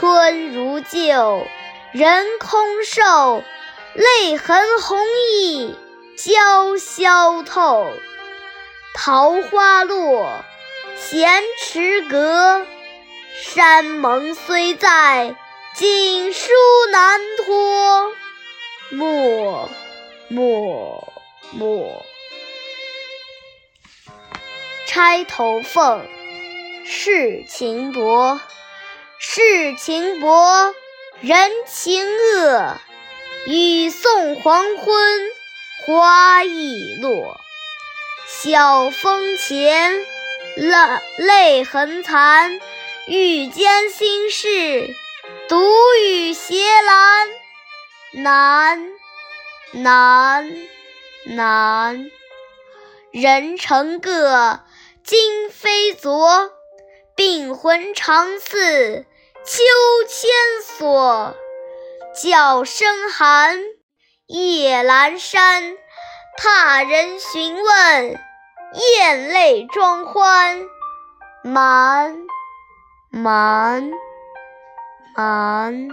春如旧，人空瘦，泪痕红浥鲛绡透。桃花落，闲池阁，山盟虽在，锦书难托。莫，莫，莫。钗头凤，世情薄。世情薄，人情恶。雨送黄昏，花易落。晓风前，泪泪痕残。欲笺心事，独语斜阑。难，难，难。人成各，今非昨。病魂常似。秋千索，角声寒。夜阑珊，怕人询问，咽泪装欢。瞒，瞒，瞒。